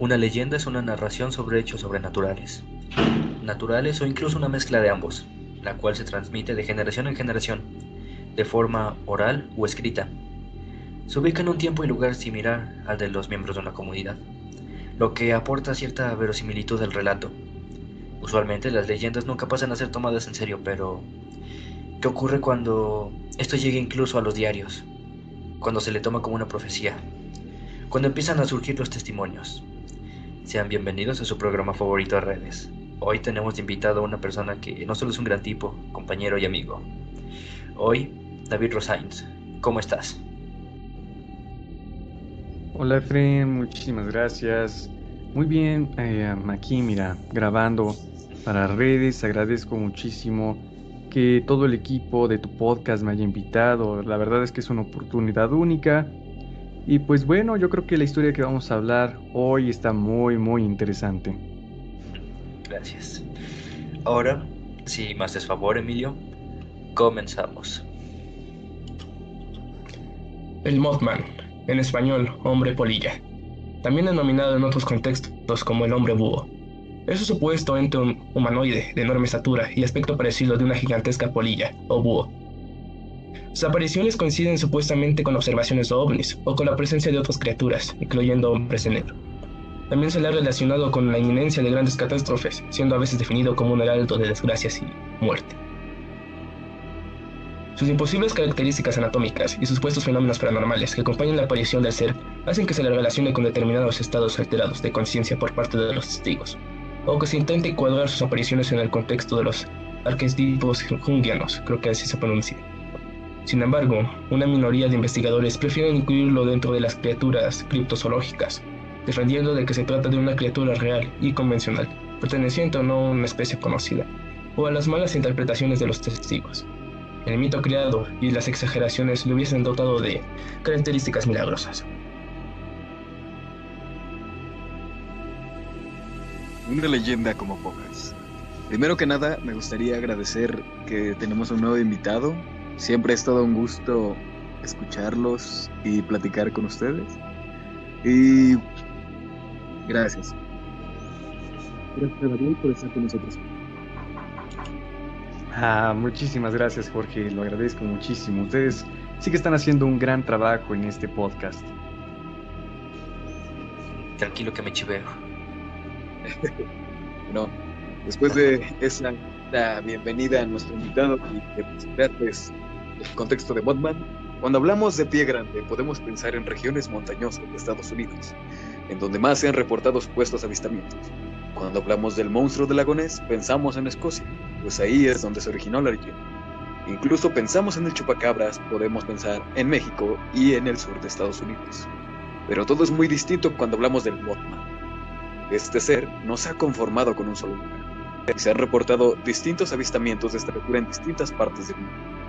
Una leyenda es una narración sobre hechos sobrenaturales, naturales o incluso una mezcla de ambos, la cual se transmite de generación en generación, de forma oral o escrita. Se ubica en un tiempo y lugar similar al de los miembros de una comunidad, lo que aporta cierta verosimilitud al relato. Usualmente las leyendas nunca pasan a ser tomadas en serio, pero ¿qué ocurre cuando esto llega incluso a los diarios? Cuando se le toma como una profecía, cuando empiezan a surgir los testimonios. Sean bienvenidos a su programa favorito de redes. Hoy tenemos invitado a una persona que no solo es un gran tipo, compañero y amigo. Hoy, David Rosains. ¿Cómo estás? Hola Efren, muchísimas gracias. Muy bien, eh, aquí mira, grabando para redes. Agradezco muchísimo que todo el equipo de tu podcast me haya invitado. La verdad es que es una oportunidad única. Y pues bueno, yo creo que la historia que vamos a hablar hoy está muy, muy interesante. Gracias. Ahora, si más es favor, Emilio, comenzamos. El Mothman, en español, hombre polilla. También denominado en otros contextos como el hombre búho. Es un supuesto ente humanoide de enorme estatura y aspecto parecido de una gigantesca polilla o búho. Sus apariciones coinciden supuestamente con observaciones de ovnis o con la presencia de otras criaturas, incluyendo hombres de negro. También se le ha relacionado con la inminencia de grandes catástrofes, siendo a veces definido como un heraldo de desgracias y muerte. Sus imposibles características anatómicas y supuestos fenómenos paranormales que acompañan la aparición del ser hacen que se le relacione con determinados estados alterados de conciencia por parte de los testigos, o que se intente cuadrar sus apariciones en el contexto de los arquetipos jungianos, creo que así se pronuncia. Sin embargo, una minoría de investigadores prefieren incluirlo dentro de las criaturas criptozoológicas, defendiendo de que se trata de una criatura real y convencional, perteneciente o no a una especie conocida, o a las malas interpretaciones de los testigos. El mito creado y las exageraciones le hubiesen dotado de características milagrosas. Una leyenda como pocas. Primero que nada, me gustaría agradecer que tenemos un nuevo invitado. Siempre es todo un gusto escucharlos y platicar con ustedes. Y gracias. Gracias David por estar con nosotros. Ah, muchísimas gracias Jorge, lo agradezco muchísimo. Ustedes sí que están haciendo un gran trabajo en este podcast. Tranquilo que me chiveo. bueno, después de esa bienvenida a nuestro invitado y de presentarles el contexto de Botman, cuando hablamos de pie grande podemos pensar en regiones montañosas de Estados Unidos, en donde más se han reportado supuestos avistamientos. Cuando hablamos del monstruo del lagonés, pensamos en Escocia, pues ahí es donde se originó la leyenda. Incluso pensamos en el chupacabras, podemos pensar en México y en el sur de Estados Unidos. Pero todo es muy distinto cuando hablamos del Mothman. Este ser no se ha conformado con un solo lugar. Se han reportado distintos avistamientos de esta criatura en distintas partes del mundo.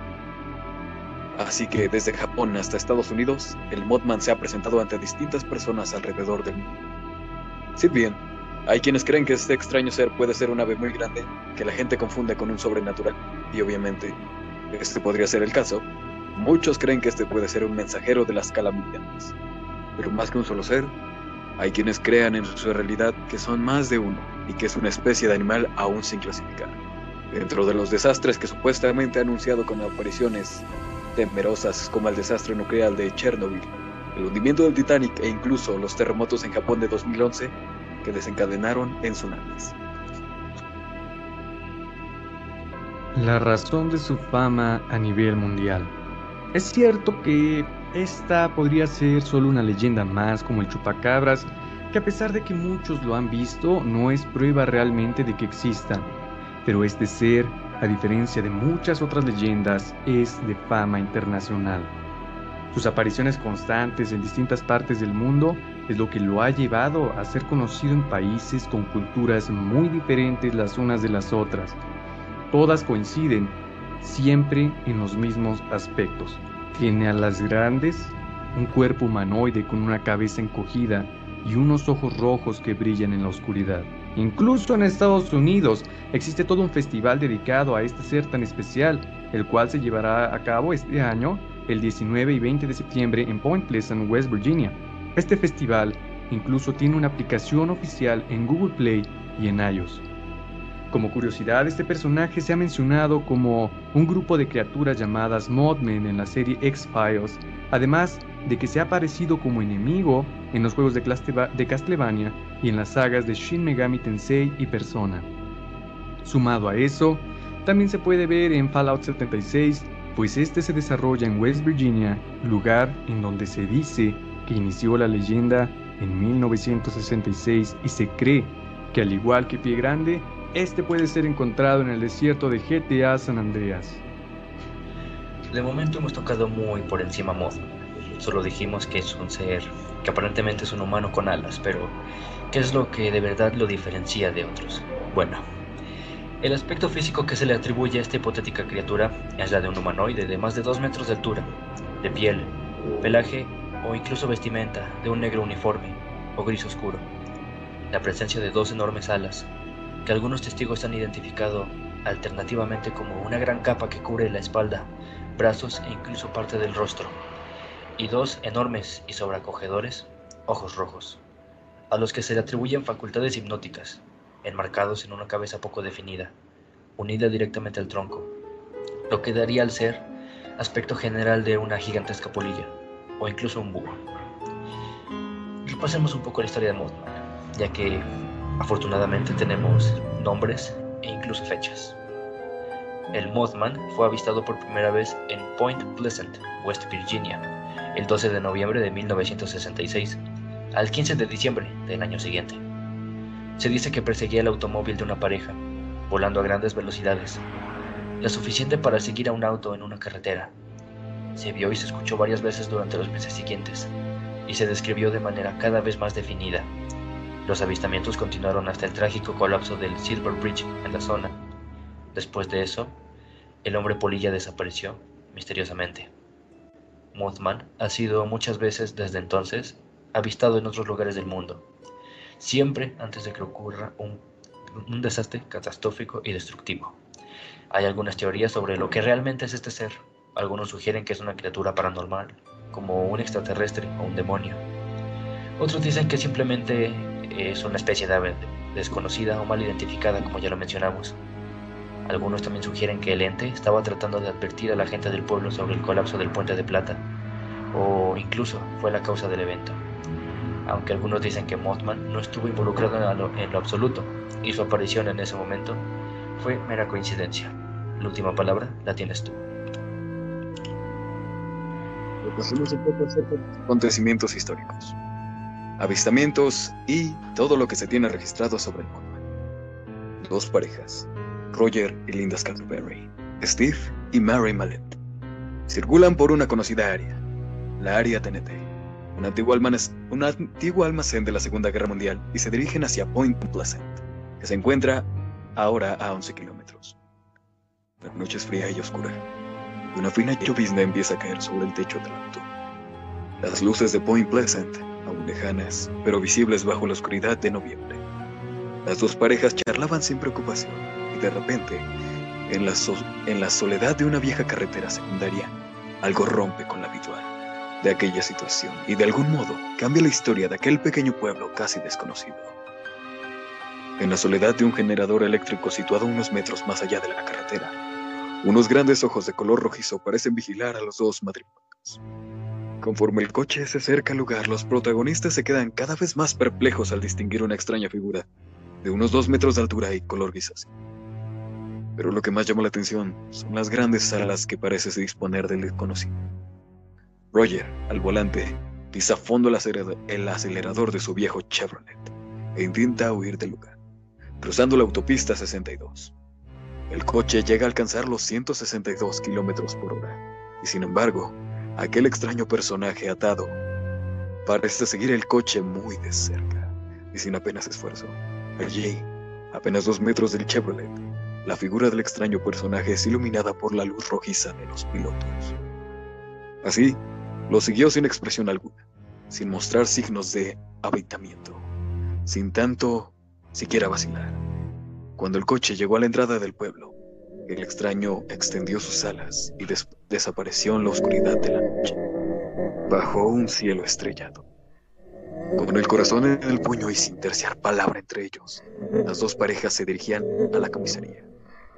Así que desde Japón hasta Estados Unidos, el Mothman se ha presentado ante distintas personas alrededor del mundo. Si bien, hay quienes creen que este extraño ser puede ser un ave muy grande que la gente confunde con un sobrenatural, y obviamente, este podría ser el caso, muchos creen que este puede ser un mensajero de las calamidades. Pero más que un solo ser, hay quienes crean en su realidad que son más de uno y que es una especie de animal aún sin clasificar. Dentro de los desastres que supuestamente ha anunciado con apariciones temerosas como el desastre nuclear de Chernobyl, el hundimiento del Titanic e incluso los terremotos en Japón de 2011 que desencadenaron en tsunamis. La razón de su fama a nivel mundial. Es cierto que esta podría ser solo una leyenda más como el chupacabras, que a pesar de que muchos lo han visto, no es prueba realmente de que exista. Pero este ser, a diferencia de muchas otras leyendas, es de fama internacional. Sus apariciones constantes en distintas partes del mundo es lo que lo ha llevado a ser conocido en países con culturas muy diferentes las unas de las otras. Todas coinciden siempre en los mismos aspectos. Tiene alas grandes, un cuerpo humanoide con una cabeza encogida y unos ojos rojos que brillan en la oscuridad. Incluso en Estados Unidos existe todo un festival dedicado a este ser tan especial, el cual se llevará a cabo este año el 19 y 20 de septiembre en Point Pleasant, West Virginia. Este festival incluso tiene una aplicación oficial en Google Play y en iOS. Como curiosidad, este personaje se ha mencionado como un grupo de criaturas llamadas Modmen en la serie X-Files, además de que se ha aparecido como enemigo en los juegos de, Castlevania y en las sagas de Shin Megami Tensei y Persona. Sumado a eso, también se puede ver en Fallout 76, pues este se desarrolla en West Virginia, lugar en donde se dice que inició la leyenda en 1966 y se cree que al igual que Pie Grande, este puede ser encontrado en el desierto de GTA San Andreas. De momento hemos tocado muy por encima Mothman. Solo dijimos que es un ser que aparentemente es un humano con alas, pero ¿qué es lo que de verdad lo diferencia de otros? Bueno, el aspecto físico que se le atribuye a esta hipotética criatura es la de un humanoide de más de 2 metros de altura, de piel, pelaje o incluso vestimenta de un negro uniforme o gris oscuro. La presencia de dos enormes alas que algunos testigos han identificado alternativamente como una gran capa que cubre la espalda, brazos e incluso parte del rostro, y dos enormes y sobreacogedores ojos rojos, a los que se le atribuyen facultades hipnóticas, enmarcados en una cabeza poco definida, unida directamente al tronco, lo que daría al ser aspecto general de una gigantesca polilla, o incluso un búho. Repasemos un poco la historia de Mothman, ya que Afortunadamente tenemos nombres e incluso fechas. El Mothman fue avistado por primera vez en Point Pleasant, West Virginia, el 12 de noviembre de 1966, al 15 de diciembre del año siguiente. Se dice que perseguía el automóvil de una pareja, volando a grandes velocidades, la suficiente para seguir a un auto en una carretera. Se vio y se escuchó varias veces durante los meses siguientes, y se describió de manera cada vez más definida los avistamientos continuaron hasta el trágico colapso del Silver Bridge en la zona. Después de eso, el hombre polilla desapareció misteriosamente. Mothman ha sido muchas veces desde entonces avistado en otros lugares del mundo, siempre antes de que ocurra un, un desastre catastrófico y destructivo. Hay algunas teorías sobre lo que realmente es este ser. Algunos sugieren que es una criatura paranormal, como un extraterrestre o un demonio. Otros dicen que simplemente es una especie de ave desconocida o mal identificada, como ya lo mencionamos. Algunos también sugieren que el ente estaba tratando de advertir a la gente del pueblo sobre el colapso del puente de plata, o incluso fue la causa del evento. Aunque algunos dicen que Mothman no estuvo involucrado en lo, en absoluto y su aparición en ese momento fue mera coincidencia. La última palabra la tienes tú. Repasemos un acontecimientos históricos avistamientos y todo lo que se tiene registrado sobre el Mothman. Dos parejas, Roger y Linda Scantlebury, Steve y Mary Mallet, circulan por una conocida área, la área TNT, un antiguo, un antiguo almacén de la Segunda Guerra Mundial, y se dirigen hacia Point Pleasant, que se encuentra ahora a 11 kilómetros. La noche es fría y oscura, y una fina llovizna empieza a caer sobre el techo del auto. Las luces de Point Pleasant aún lejanas, pero visibles bajo la oscuridad de noviembre. Las dos parejas charlaban sin preocupación de repente, en la, soledad de una vieja carretera secundaria, algo rompe con la habitual de aquella situación y de algún modo cambia la historia de aquel pequeño pueblo casi desconocido. En la soledad de un generador eléctrico situado unos metros más allá de la carretera, unos grandes ojos de color rojizo parecen vigilar a los dos matrimonios. Conforme el coche se acerca al lugar, los protagonistas se quedan cada vez más perplejos al distinguir una extraña figura, de unos dos metros de altura y color grisáceo. Pero lo que más llama la atención son las grandes alas que parece disponer del desconocido. Roger, al volante, pisa a fondo el acelerador de su viejo Chevrolet e intenta huir del lugar, cruzando la autopista 62. El coche llega a alcanzar los 162 kilómetros por hora, y sin embargo, Aquel extraño personaje atado parece seguir el coche muy de cerca y sin apenas esfuerzo. Allí, apenas dos metros del Chevrolet, la figura del extraño personaje es iluminada por la luz rojiza de los pilotos. Así, lo siguió sin expresión alguna, sin mostrar signos de habitamiento, sin tanto siquiera vacilar. Cuando el coche llegó a la entrada del pueblo, el extraño extendió sus alas y desapareció en la oscuridad de la noche, bajo un cielo estrellado. Con el corazón en el puño y sin terciar palabra entre ellos, las dos parejas se dirigían a la comisaría,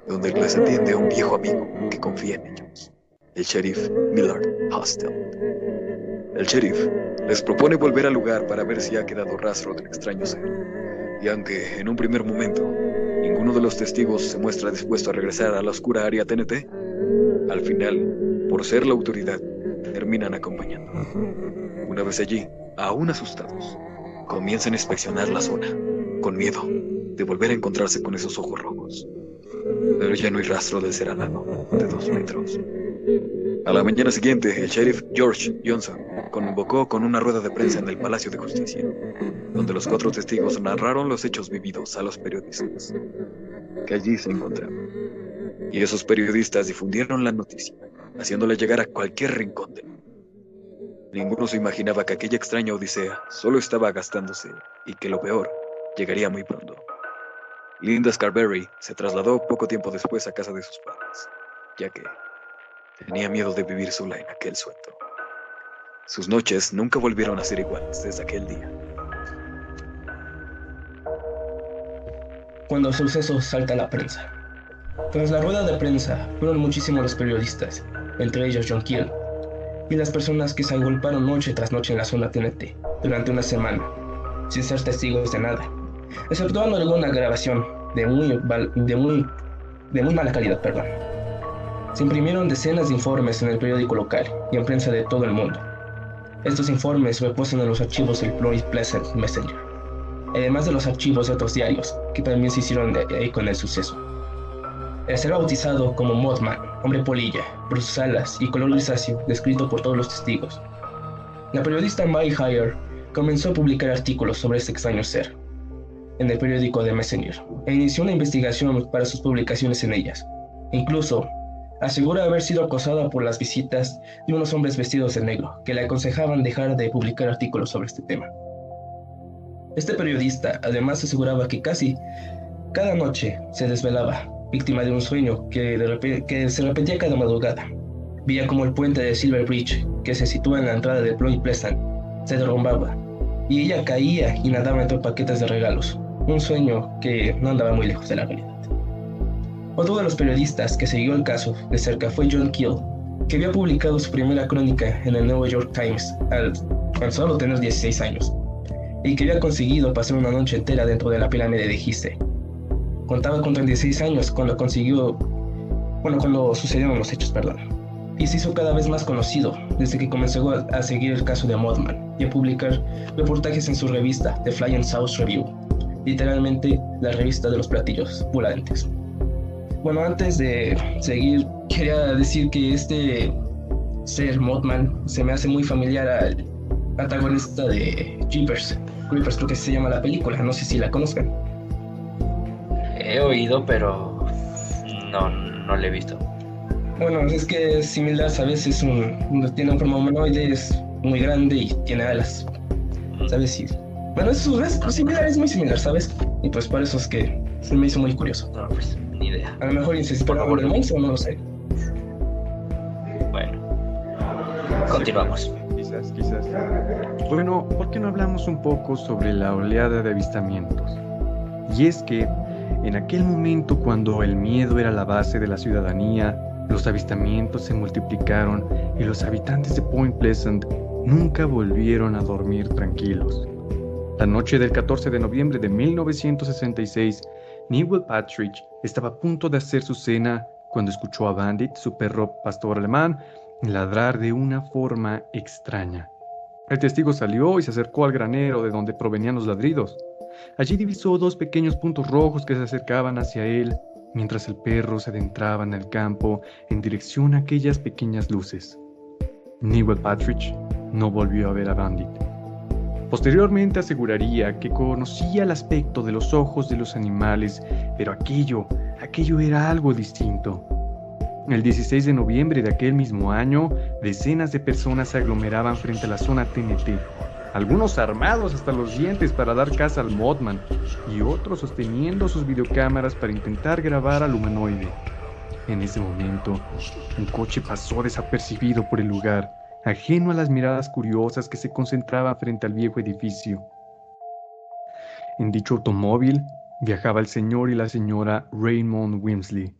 donde les atiende un viejo amigo que confía en ellos, el sheriff Millard Hostel. El sheriff les propone volver al lugar para ver si ha quedado rastro del extraño ser. Y aunque en un primer momento ninguno de los testigos se muestra dispuesto a regresar a la oscura área TNT, al final, por ser la autoridad, terminan acompañando. Una vez allí, aún asustados, comienzan a inspeccionar la zona, con miedo de volver a encontrarse con esos ojos rojos. Pero ya no hay rastro del ser alado de dos metros. A la mañana siguiente, el sheriff George Johnson convocó con una rueda de prensa en el Palacio de Justicia, donde los cuatro testigos narraron los hechos vividos a los periodistas que allí se encontraban. Y esos periodistas difundieron la noticia, haciéndole llegar a cualquier rincón del mundo. Ninguno se imaginaba que aquella extraña odisea solo estaba gastándose y que lo peor llegaría muy pronto. Linda Scarberry se trasladó poco tiempo después a casa de sus padres, ya que tenía miedo de vivir sola en aquel suelto. Sus noches nunca volvieron a ser iguales desde aquel día. Cuando el suceso salta a la prensa. Tras la rueda de prensa, fueron muchísimos los periodistas, entre ellos John Keel, y las personas que se agolparon noche tras noche en la zona TNT durante una semana, sin ser testigos de nada, exceptuando alguna grabación de muy, de muy, de muy mala calidad. Perdón. Se imprimieron decenas de informes en el periódico local y en prensa de todo el mundo. Estos informes reposan en los archivos del Pleasant Messenger, además de los archivos de otros diarios que también se hicieron de ahí con el suceso. El ser bautizado como Mothman, hombre polilla, por sus alas y color grisáceo, descrito por todos los testigos. La periodista Mai Hire comenzó a publicar artículos sobre este extraño ser en el periódico The Messenger e inició una investigación para sus publicaciones en ellas. Incluso asegura haber sido acosada por las visitas de unos hombres vestidos de negro que le aconsejaban dejar de publicar artículos sobre este tema. Este periodista además aseguraba que casi cada noche se desvelaba víctima de un sueño que, se repetía cada madrugada. Veía como el puente de Silver Bridge, que se sitúa en la entrada de Floyd Pleasant, se derrumbaba, y ella caía y nadaba entre paquetes de regalos, un sueño que no andaba muy lejos de la realidad. Otro de los periodistas que siguió el caso de cerca fue John Keel, que había publicado su primera crónica en el New York Times al tan solo tener 16 años, y que había conseguido pasar una noche entera dentro de la pirámide de Gizeh, Contaba con 36 años cuando consiguió, bueno, cuando sucedieron los hechos, perdón. Y se hizo cada vez más conocido desde que comenzó a, seguir el caso de Modman y a publicar reportajes en su revista, The Flying South Review, literalmente la revista de los platillos volantes. Bueno, antes de seguir, quería decir que este ser Modman se me hace muy familiar al antagonista de Jeepers. Creepers creo que se llama la película, no sé si la conozcan he oído, pero no, no lo he visto. Bueno, es que es similar, ¿sabes? Es un, tiene un forma humanoide, es muy grande y tiene alas, ¿sabes? Y, bueno, es, es similar, es muy similar, ¿sabes? Y pues por eso es que se me hizo muy curioso. No, pues, ni idea. A lo mejor por favor el monstruo, no lo sé. Bueno, continuamos. Quizás, quizás. Bueno, ¿por qué no hablamos un poco sobre la oleada de avistamientos? Y es que en aquel momento cuando el miedo era la base de la ciudadanía, los avistamientos se multiplicaron y los habitantes de Point Pleasant nunca volvieron a dormir tranquilos. La noche del 14 de noviembre de 1966, Newell Patridge estaba a punto de hacer su cena cuando escuchó a Bandit, su perro pastor alemán, ladrar de una forma extraña. El testigo salió y se acercó al granero de donde provenían los ladridos. Allí divisó dos pequeños puntos rojos que se acercaban hacia él, mientras el perro se adentraba en el campo en dirección a aquellas pequeñas luces. Newell Patridge no volvió a ver a Bandit. Posteriormente aseguraría que conocía el aspecto de los ojos de los animales, pero aquello, aquello era algo distinto. El 16 de noviembre de aquel mismo año, decenas de personas se aglomeraban frente a la zona TNT, algunos armados hasta los dientes para dar caza al Modman y otros sosteniendo sus videocámaras para intentar grabar al humanoide. En ese momento, un coche pasó desapercibido por el lugar ajeno a las miradas curiosas que se concentraban frente al viejo edificio. En dicho automóvil viajaba el señor y la señora Raymond Wimsley,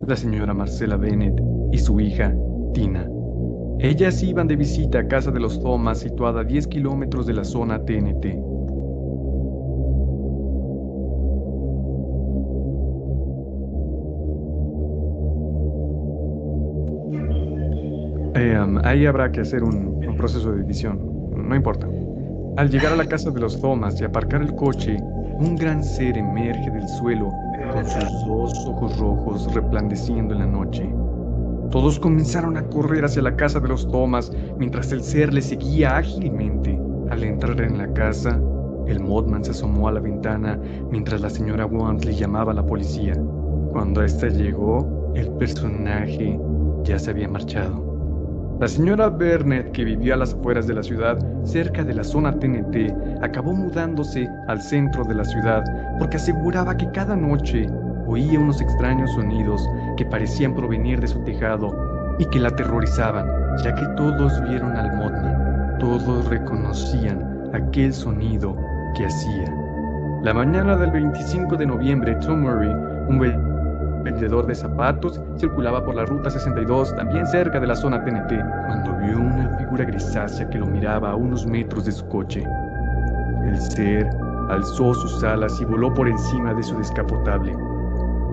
la señora Marcela Bennett y su hija, Tina. Ellas iban de visita a casa de los Thomas, situada a 10 kilómetros de la zona TNT. Um, ahí habrá que hacer un, proceso de edición, no importa. Al llegar a la casa de los Thomas y aparcar el coche, un gran ser emerge del suelo con sus dos ojos rojos resplandeciendo en la noche. Todos comenzaron a correr hacia la casa de los Thomas mientras el ser le seguía ágilmente. Al entrar en la casa, el Modman se asomó a la ventana mientras la señora Want le llamaba a la policía. Cuando ésta llegó, el personaje ya se había marchado. La señora Burnett, que vivía a las afueras de la ciudad, cerca de la zona TNT, acabó mudándose al centro de la ciudad porque aseguraba que cada noche oía unos extraños sonidos que parecían provenir de su tejado y que la aterrorizaban, ya que todos vieron al Modman, todos reconocían aquel sonido que hacía. La mañana del 25 de noviembre, Tom Murray, un vendedor de zapatos, circulaba por la ruta 62, también cerca de la zona TNT, cuando vio una figura grisácea que lo miraba a unos metros de su coche. El ser alzó sus alas y voló por encima de su descapotable.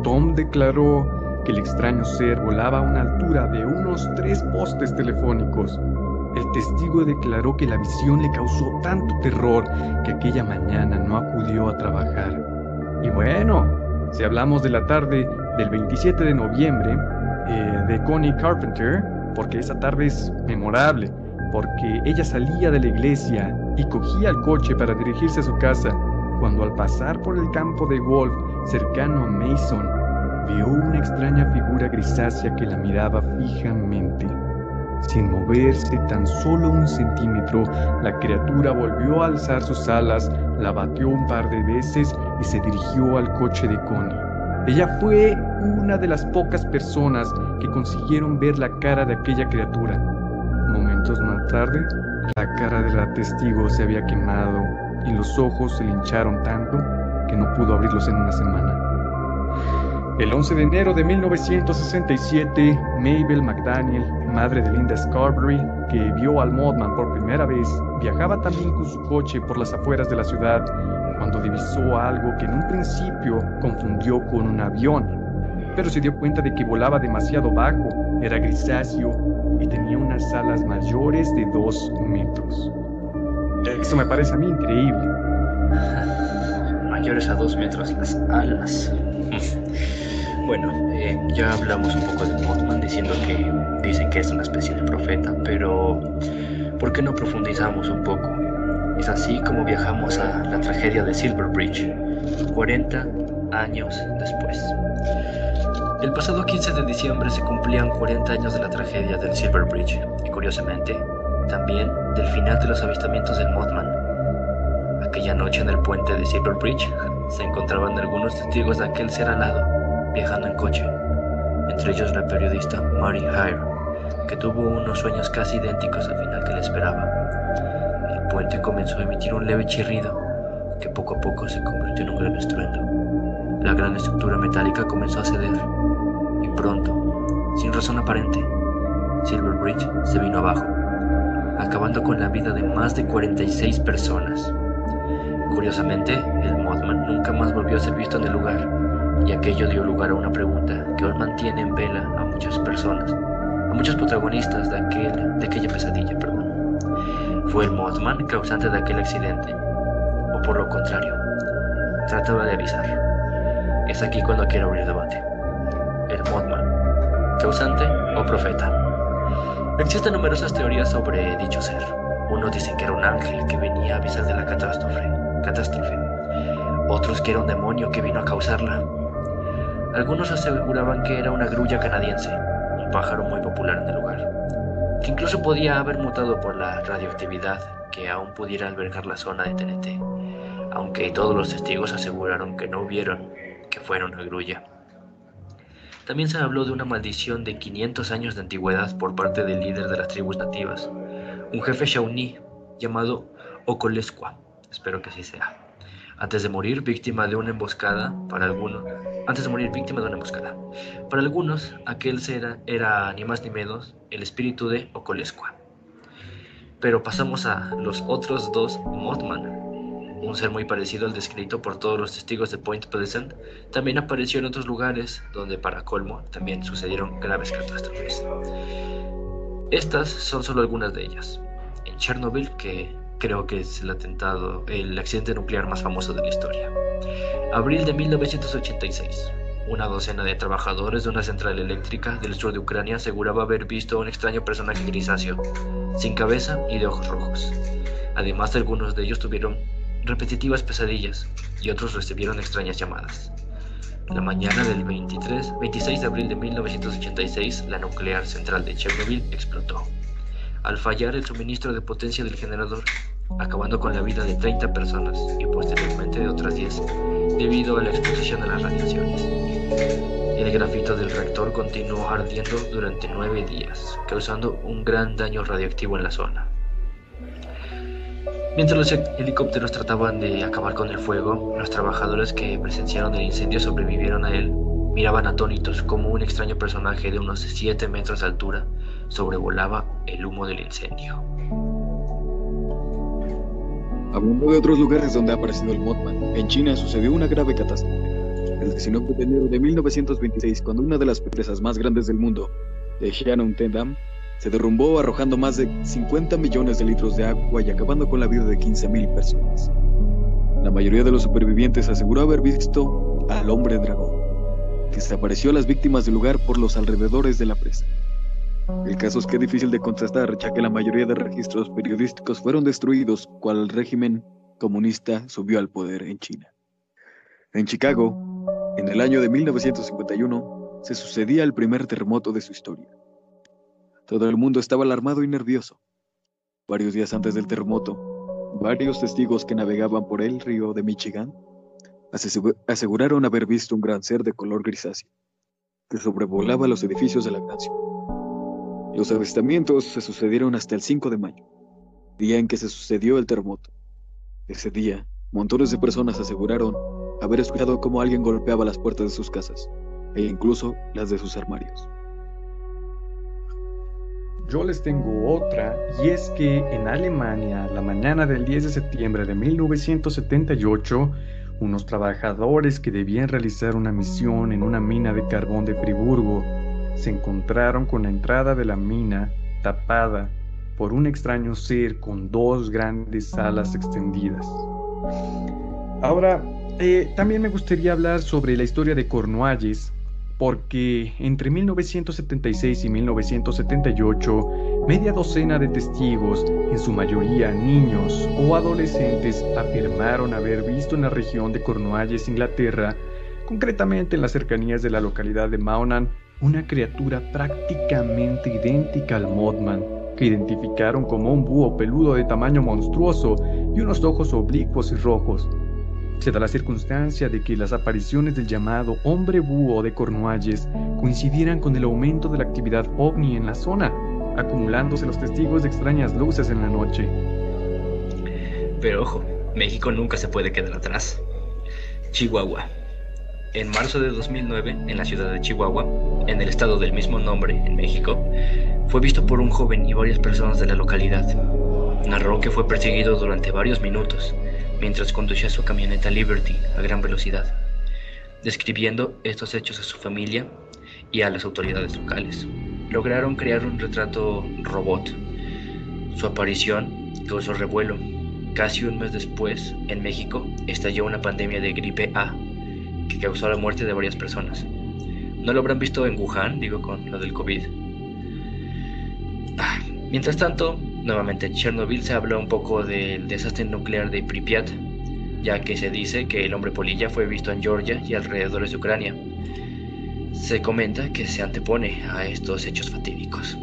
Tom declaró que el extraño ser volaba a una altura de unos tres postes telefónicos. El testigo declaró que la visión le causó tanto terror que aquella mañana no acudió a trabajar. Y bueno, si hablamos de la tarde del 27 de noviembre eh, de Connie Carpenter, porque esa tarde es memorable, porque ella salía de la iglesia y cogía el coche para dirigirse a su casa, cuando al pasar por el campo de golf cercano a Mason, vio una extraña figura grisácea que la miraba fijamente. Sin moverse tan solo un centímetro, la criatura volvió a alzar sus alas, la batió un par de veces y se dirigió al coche de Connie. Ella fue una de las pocas personas que consiguieron ver la cara de aquella criatura. Momentos más tarde, la cara de la testigo se había quemado y los ojos se le hincharon tanto que no pudo abrirlos en una semana. El 11 de enero de 1967, Mabel McDaniel, madre de Linda Scarberry, que vio al Modman por primera vez, viajaba también con su coche por las afueras de la ciudad cuando divisó algo que en un principio confundió con un avión, pero se dio cuenta de que volaba demasiado bajo, era grisáceo y tenía unas alas mayores de dos metros. Eso me parece a mí increíble. Mayores a dos metros las alas. Bueno, eh, ya hablamos un poco de Mothman diciendo que dicen que es una especie de profeta, pero ¿por qué no profundizamos un poco? Es así como viajamos a la tragedia de Silver Bridge, 40 años después. El pasado 15 de diciembre se cumplían 40 años de la tragedia del Silver Bridge y curiosamente también del final de los avistamientos del Mothman. Aquella noche en el puente de Silver Bridge se encontraban algunos testigos de aquel ser alado viajando en coche, entre ellos la periodista Mary Hire, que tuvo unos sueños casi idénticos al final que le esperaba puente comenzó a emitir un leve chirrido que poco a poco se convirtió en un gran estruendo. La gran estructura metálica comenzó a ceder y pronto, sin razón aparente, Silver Bridge se vino abajo, acabando con la vida de más de 46 personas. Curiosamente, el Mothman nunca más volvió a ser visto en el lugar, y aquello dio lugar a una pregunta que hoy mantiene en vela a muchas personas, a muchos protagonistas de, aquel, de aquella pesadilla. ¿Fue el Mothman causante de aquel accidente? ¿O por lo contrario? Trataba de avisar. Es aquí cuando quiero abrir debate. ¿El Mothman? ¿Causante o profeta? Existen numerosas teorías sobre dicho ser. Unos dicen que era un ángel que venía a avisar de la catástrofe, catástrofe. Otros que era un demonio que vino a causarla. Algunos aseguraban que era una grulla canadiense, un pájaro muy popular en el lugar incluso podía haber mutado por la radioactividad que aún pudiera albergar la zona de TNT, aunque todos los testigos aseguraron que no vieron que fuera una grulla. También se habló de una maldición de 500 años de antigüedad por parte del líder de las tribus nativas, un jefe Shawnee llamado Okolesqua, espero que así sea, antes de morir víctima de una emboscada para algunos, antes de morir víctima de una emboscada. Para algunos, aquel ser era ni más ni menos el espíritu de Okolesqua. Pero pasamos a los otros dos Mothman, un ser muy parecido al descrito por todos los testigos de Point Pleasant, también apareció en otros lugares donde para colmo también sucedieron graves catástrofes. Estas son solo algunas de ellas. En Chernobyl, que creo que es el atentado, el accidente nuclear más famoso de la historia. Abril de 1986. Una docena de trabajadores de una central eléctrica del sur de Ucrania aseguraba haber visto a un extraño personaje grisáceo, sin cabeza y de ojos rojos. Además, algunos de ellos tuvieron repetitivas pesadillas y otros recibieron extrañas llamadas. La mañana del 23, 26 de abril de 1986, la nuclear central de Chernobyl explotó al fallar el suministro de potencia del generador, acabando con la vida de 30 personas y posteriormente de otras 10 debido a la exposición a las radiaciones. El grafito del reactor continuó ardiendo durante nueve días, causando un gran daño radioactivo en la zona. Mientras los helicópteros trataban de acabar con el fuego, los trabajadores que presenciaron el incendio sobrevivieron a él miraban atónitos como un extraño personaje de unos 7 metros de altura sobrevolaba el humo del incendio. Hablando de otros lugares donde ha aparecido el Mothman, en China sucedió una grave catástrofe. El 19 de enero de 1926, cuando una de las presas más grandes del mundo, de Shannon Dam, se derrumbó arrojando más de 50 millones de litros de agua y acabando con la vida de 15.000 personas. La mayoría de los supervivientes aseguró haber visto al hombre dragón, que desapareció a las víctimas del lugar por los alrededores de la presa. El caso es que es difícil de contrastar, ya que la mayoría de registros periodísticos fueron destruidos cuando el régimen comunista subió al poder en China. En Chicago, en el año de 1951, se sucedía el primer terremoto de su historia. Todo el mundo estaba alarmado y nervioso. Varios días antes del terremoto, varios testigos que navegaban por el río de Michigan aseguraron haber visto un gran ser de color grisáceo que sobrevolaba los edificios de la gran ciudad. Los avistamientos se sucedieron hasta el 5 de mayo, día en que se sucedió el terremoto. Ese día, montones de personas aseguraron haber escuchado cómo alguien golpeaba las puertas de sus casas e incluso las de sus armarios. Yo les tengo otra, y es que en Alemania, la mañana del 10 de septiembre de 1978, unos trabajadores que debían realizar una misión en una mina de carbón de Friburgo se encontraron con la entrada de la mina tapada por un extraño ser con dos grandes alas extendidas. Ahora, eh, también me gustaría hablar sobre la historia de Cornualles, porque entre 1976 y 1978, media docena de testigos, en su mayoría niños o adolescentes, afirmaron haber visto en la región de Cornualles, Inglaterra, concretamente en las cercanías de la localidad de Maunan, una criatura prácticamente idéntica al Mothman, que identificaron como un búho peludo de tamaño monstruoso y unos ojos oblicuos y rojos. Se da la circunstancia de que las apariciones del llamado hombre búho de Cornualles coincidieran con el aumento de la actividad ovni en la zona, acumulándose los testigos de extrañas luces en la noche. Pero ojo, México nunca se puede quedar atrás. Chihuahua, en marzo de 2009, en la ciudad de Chihuahua, en el estado del mismo nombre, en México, fue visto por un joven y varias personas de la localidad. Narró que fue perseguido durante varios minutos mientras conducía su camioneta Liberty a gran velocidad, describiendo estos hechos a su familia y a las autoridades locales. Lograron crear un retrato robot. Su aparición causó revuelo. Casi un mes después, en México, estalló una pandemia de gripe A que causó la muerte de varias personas. No lo habrán visto en Wuhan, digo, con lo del COVID. Ah, mientras tanto, nuevamente en Chernobyl se habla un poco del desastre nuclear de Pripyat, ya que se dice que el hombre polilla fue visto en Georgia y alrededores de Ucrania. Se comenta que se antepone a estos hechos fatídicos.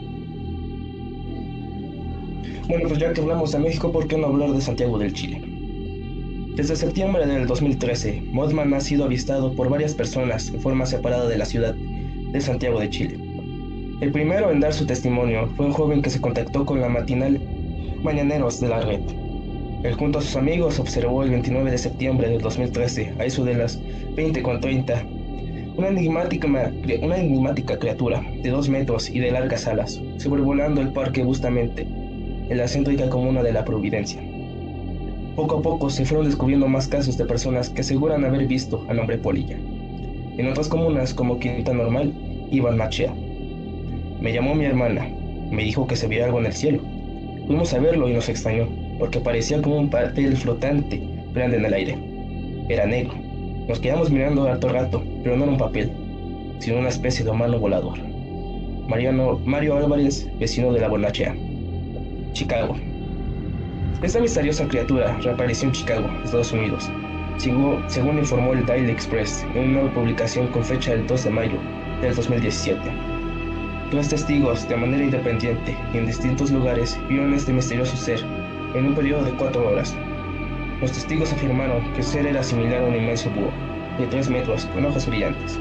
Bueno, pues ya que hablamos de México, ¿por qué no hablar de Santiago del Chile? Desde septiembre del 2013, Mothman ha sido avistado por varias personas en forma separada de la ciudad de Santiago de Chile. El primero en dar su testimonio fue un joven que se contactó con la matinal mañaneros de la red. Él junto a sus amigos observó el 29 de septiembre del 2013, a eso de las 20.30, una enigmática, una enigmática criatura de dos metros y de largas alas, sobrevolando el parque justamente en la céntrica comuna de la Providencia. Poco a poco se fueron descubriendo más casos de personas que aseguran haber visto al hombre polilla. En otras comunas, como Quinta Normal, iban Machea. Me llamó mi hermana, me dijo que se veía algo en el cielo. Fuimos a verlo y nos extrañó, porque parecía como un papel flotante grande en el aire. Era negro. Nos quedamos mirando harto rato, pero no era un papel, sino una especie de humano volador. Mariano, Mario Álvarez, vecino de la Bonachea. Chicago. Esta misteriosa criatura reapareció en Chicago, Estados Unidos, según informó el Daily Express en una publicación con fecha del 2 de mayo del 2017. Dos testigos, de manera independiente y en distintos lugares, vieron este misterioso ser en un periodo de cuatro horas. Los testigos afirmaron que el ser era similar a un inmenso búho, de 3 metros, con ojos brillantes.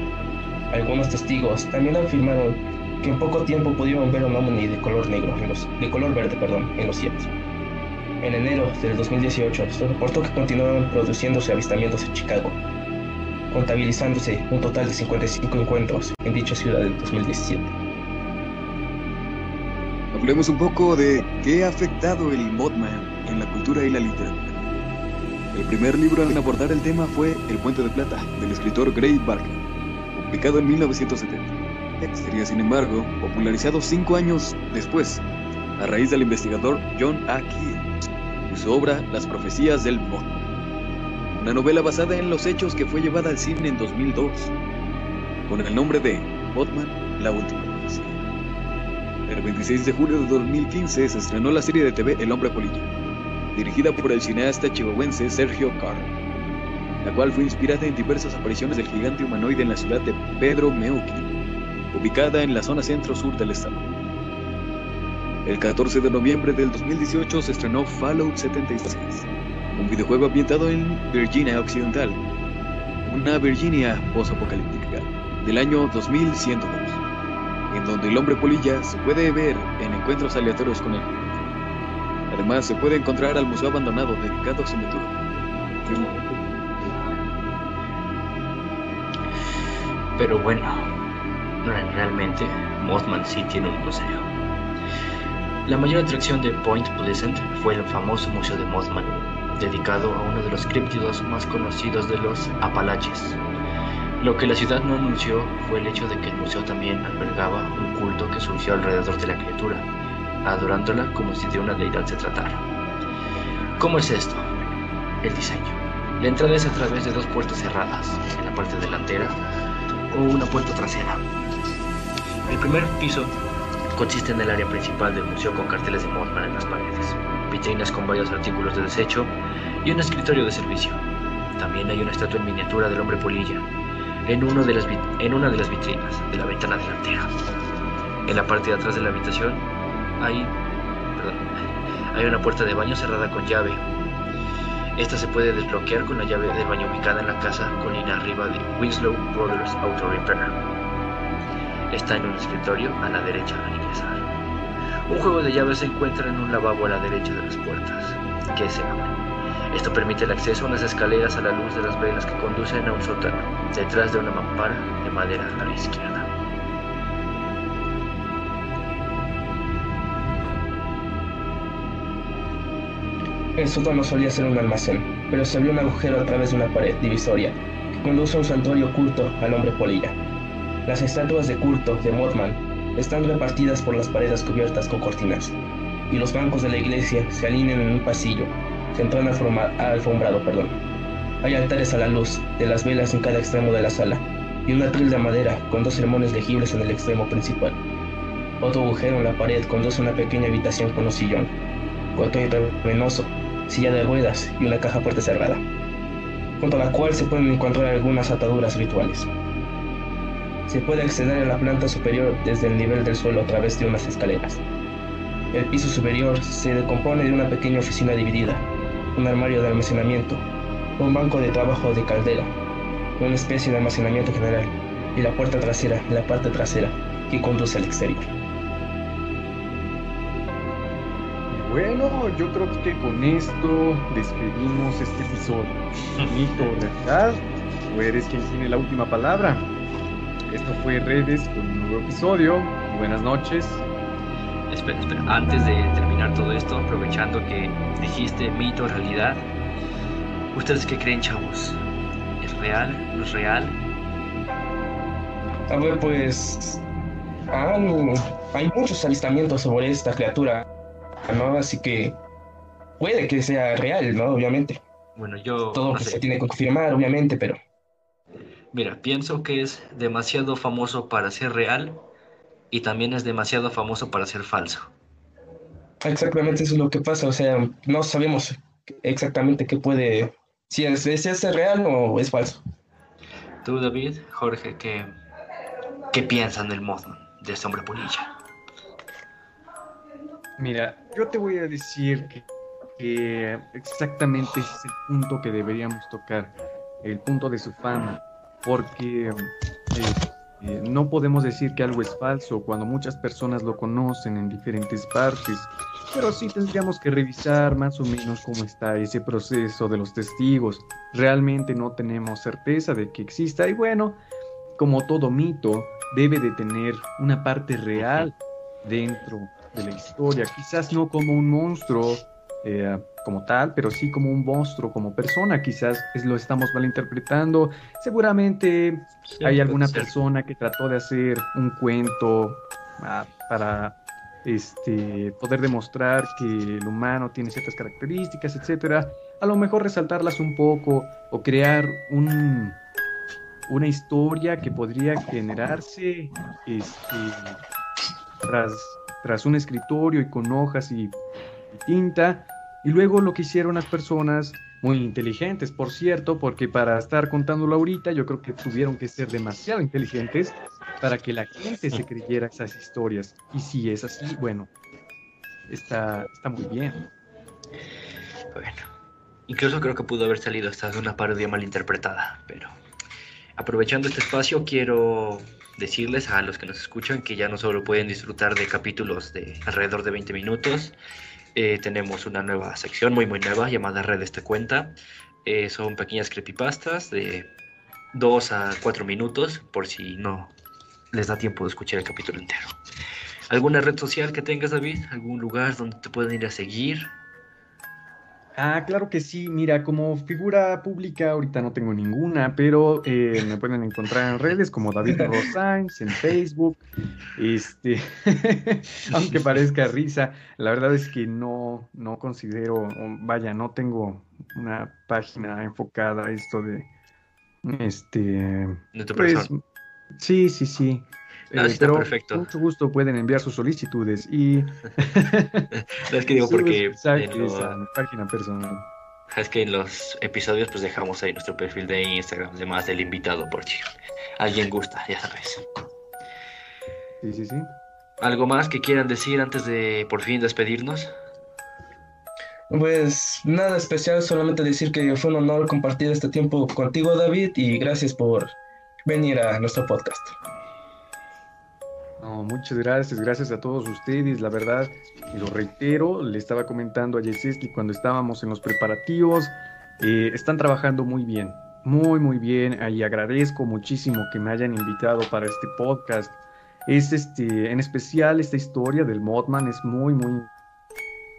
Algunos testigos también afirmaron que en poco tiempo pudieron ver un ovni de color negro, de color verde, perdón, en los cielos. En enero del 2018 se reportó que continuaban produciéndose avistamientos en Chicago, contabilizándose un total de 55 encuentros en dicha ciudad en 2017. Hablemos un poco de qué ha afectado el Mothman en la cultura y la literatura. El primer libro en abordar el tema fue El Puente de Plata, del escritor Gray Barker, publicado en 1970. Sería, sin embargo, popularizado cinco años después, a raíz del investigador John A. Keel su obra Las Profecías del Mothman, una novela basada en los hechos que fue llevada al cine en 2002, con el nombre de Mothman, la última profecía. El 26 de julio de 2015 se estrenó la serie de TV El Hombre Polilla, dirigida por el cineasta chihuahuense Sergio Carr, la cual fue inspirada en diversas apariciones del gigante humanoide en la ciudad de Pedro Meuqui, ubicada en la zona centro-sur del estado. El 14 de noviembre del 2018 se estrenó Fallout 76, un videojuego ambientado en Virginia Occidental, una Virginia post-apocalíptica del año 2102, en donde el hombre polilla se puede ver en encuentros aleatorios con él. Además, se puede encontrar al museo abandonado dedicado a su. Pero bueno, realmente Mothman sí tiene un museo. La mayor atracción de Point Pleasant fue el famoso Museo de Mothman, dedicado a uno de los críptidos más conocidos de los Apalaches. Lo que la ciudad no anunció fue el hecho de que el museo también albergaba un culto que surgió alrededor de la criatura, adorándola como si de una deidad se tratara. ¿Cómo es esto? El diseño. La entrada es a través de dos puertas cerradas, en la parte delantera o una puerta trasera. El primer piso consiste en el área principal del museo con carteles de Mothman en las paredes, vitrinas con varios artículos de desecho y un escritorio de servicio. También hay una estatua en miniatura del hombre polilla en, uno de las en una de las vitrinas de la ventana delantera. En la parte de atrás de la habitación hay, hay una puerta de baño cerrada con llave. Esta se puede desbloquear con la llave del baño ubicada en la casa con línea arriba de Winslow Brothers Auto Repair. Está en un escritorio a la derecha al ingresar. Un juego de llaves se encuentra en un lavabo a la derecha de las puertas, que se abren. Esto permite el acceso a unas escaleras a la luz de las velas que conducen a un sótano, detrás de una mampara de madera a la izquierda. El sótano solía ser un almacén, pero se abrió un agujero a través de una pared divisoria que conduce a un santuario oculto al hombre polilla. Las estatuas de culto de Mothman están repartidas por las paredes cubiertas con cortinas, y los bancos de la iglesia se alinean en un pasillo, centrado alfombrado. Perdón. Hay altares a la luz de las velas en cada extremo de la sala, y un atril de madera con dos sermones legibles en el extremo principal. Otro agujero en la pared conduce a una pequeña habitación con un sillón, cuarto intravenoso silla de ruedas y una caja fuerte cerrada, junto a la cual se pueden encontrar algunas ataduras rituales. Se puede acceder a la planta superior desde el nivel del suelo a través de unas escaleras. El piso superior se decompone de una pequeña oficina dividida, un armario de almacenamiento, un banco de trabajo de caldera, una especie de almacenamiento general y la puerta trasera, la parte trasera, que conduce al exterior. Bueno, yo creo que con esto despedimos este episodio. Mito, ¿verdad? ¿O eres quien tiene la última palabra? Esto fue Redes con un nuevo episodio. Buenas noches. Espera, espera. Antes de terminar todo esto, aprovechando que dijiste mito, realidad, ¿ustedes qué creen, chavos? ¿Es real? ¿No es real? A ver, pues. han- hay muchos avistamientos sobre esta criatura, ¿no? Así que. Puede que sea real, ¿no? Obviamente. Bueno, yo Todo no que sé. se tiene que confirmar, obviamente, pero. Mira, pienso que es demasiado famoso para ser real y también es demasiado famoso para ser falso. Exactamente eso es lo que pasa, o sea, no sabemos exactamente qué puede. Si es, si es real o es falso. Tú, David, Jorge, ¿qué, qué piensan del Mothman, de este hombre polilla? Mira, yo te voy a decir que, que exactamente ese es el punto que deberíamos tocar, el punto de su fama, porque eh, eh, no podemos decir que algo es falso cuando muchas personas lo conocen en diferentes partes, pero sí tendríamos que revisar más o menos cómo está ese proceso de los testigos. Realmente no tenemos certeza de que exista y bueno, como todo mito, debe de tener una parte real dentro de la historia, quizás no como un monstruo eh, como tal, pero sí como un monstruo, como persona, quizás es, lo estamos malinterpretando, seguramente hay alguna persona que trató de hacer un cuento ah, para este, poder demostrar que el humano tiene ciertas características, etcétera, a lo mejor resaltarlas un poco o crear un, una historia que podría generarse este, tras, tras un escritorio y con hojas y, y tinta. Y luego lo que hicieron las personas, muy inteligentes, por cierto, porque para estar contándolo ahorita, yo creo que tuvieron que ser demasiado inteligentes para que la gente se creyera esas historias. Y si es así, bueno, está, está muy bien. Bueno, incluso creo que pudo haber salido hasta de una parodia malinterpretada, pero aprovechando este espacio quiero decirles a los que nos escuchan que ya no solo pueden disfrutar de capítulos de alrededor de 20 minutos, eh, tenemos una nueva sección muy muy nueva llamada Redes te cuenta. Eh, son pequeñas creepypastas de 2 a 4 minutos por si no les da tiempo de escuchar el capítulo entero. ¿Alguna red social que tengas, David? ¿Algún lugar donde te pueden ir a seguir? Ah, claro que sí. Mira, como figura pública ahorita no tengo ninguna, pero eh, me pueden encontrar en redes como David Rosains, en Facebook. Este, aunque parezca risa, la verdad es que no, no considero, vaya, no tengo una página enfocada a esto de, este, De tu pues, persona. sí, sí, sí. Ah, Eh, sí, está pero perfecto. con mucho gusto pueden enviar sus solicitudes y Es que digo porque en lo- página personal. es que en los episodios pues dejamos ahí nuestro perfil de Instagram, además del invitado por si alguien gusta, ya sabes. Sí, sí, sí. ¿Algo más que quieran decir antes de por fin despedirnos? Pues nada especial, solamente decir que fue un honor compartir este tiempo contigo, David, y gracias por venir a nuestro podcast. Muchas gracias, gracias a todos ustedes, la verdad, y lo reitero, le estaba comentando a Yeseski cuando estábamos en los preparativos, eh, están trabajando muy bien, muy, muy bien, y agradezco muchísimo que me hayan invitado para este podcast. Es este, en especial esta historia del Mothman es muy, muy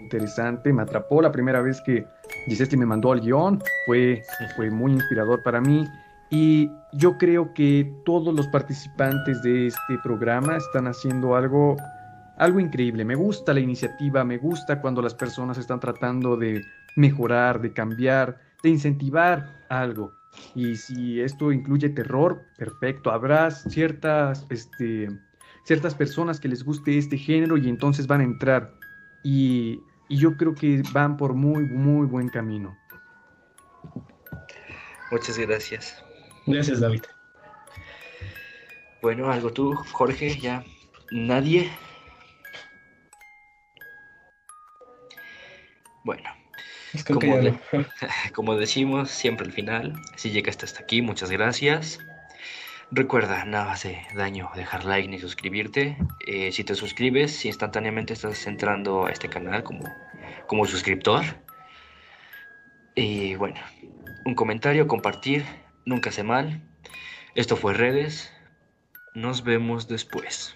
interesante, me atrapó la primera vez que Yeseski me mandó al guion, fue, fue muy inspirador para mí. Y yo creo que todos los participantes de este programa están haciendo algo, algo increíble. Me gusta la iniciativa, me gusta cuando las personas están tratando de mejorar, de cambiar, de incentivar algo. Y si esto incluye terror, perfecto. Habrá ciertas, este, ciertas personas que les guste este género y entonces van a entrar. Y, y yo creo que van por muy, muy buen camino. Muchas gracias. Gracias, David. Bueno, algo tú, Jorge, ya. ¿Nadie? Bueno, como decimos siempre al final, si llegaste hasta aquí, muchas gracias. Recuerda, nada hace daño dejar like ni suscribirte. Eh, si te suscribes, instantáneamente estás entrando a este canal como como suscriptor. Y bueno, un comentario, compartir, nunca hace mal. Esto fue Redes. Nos vemos después.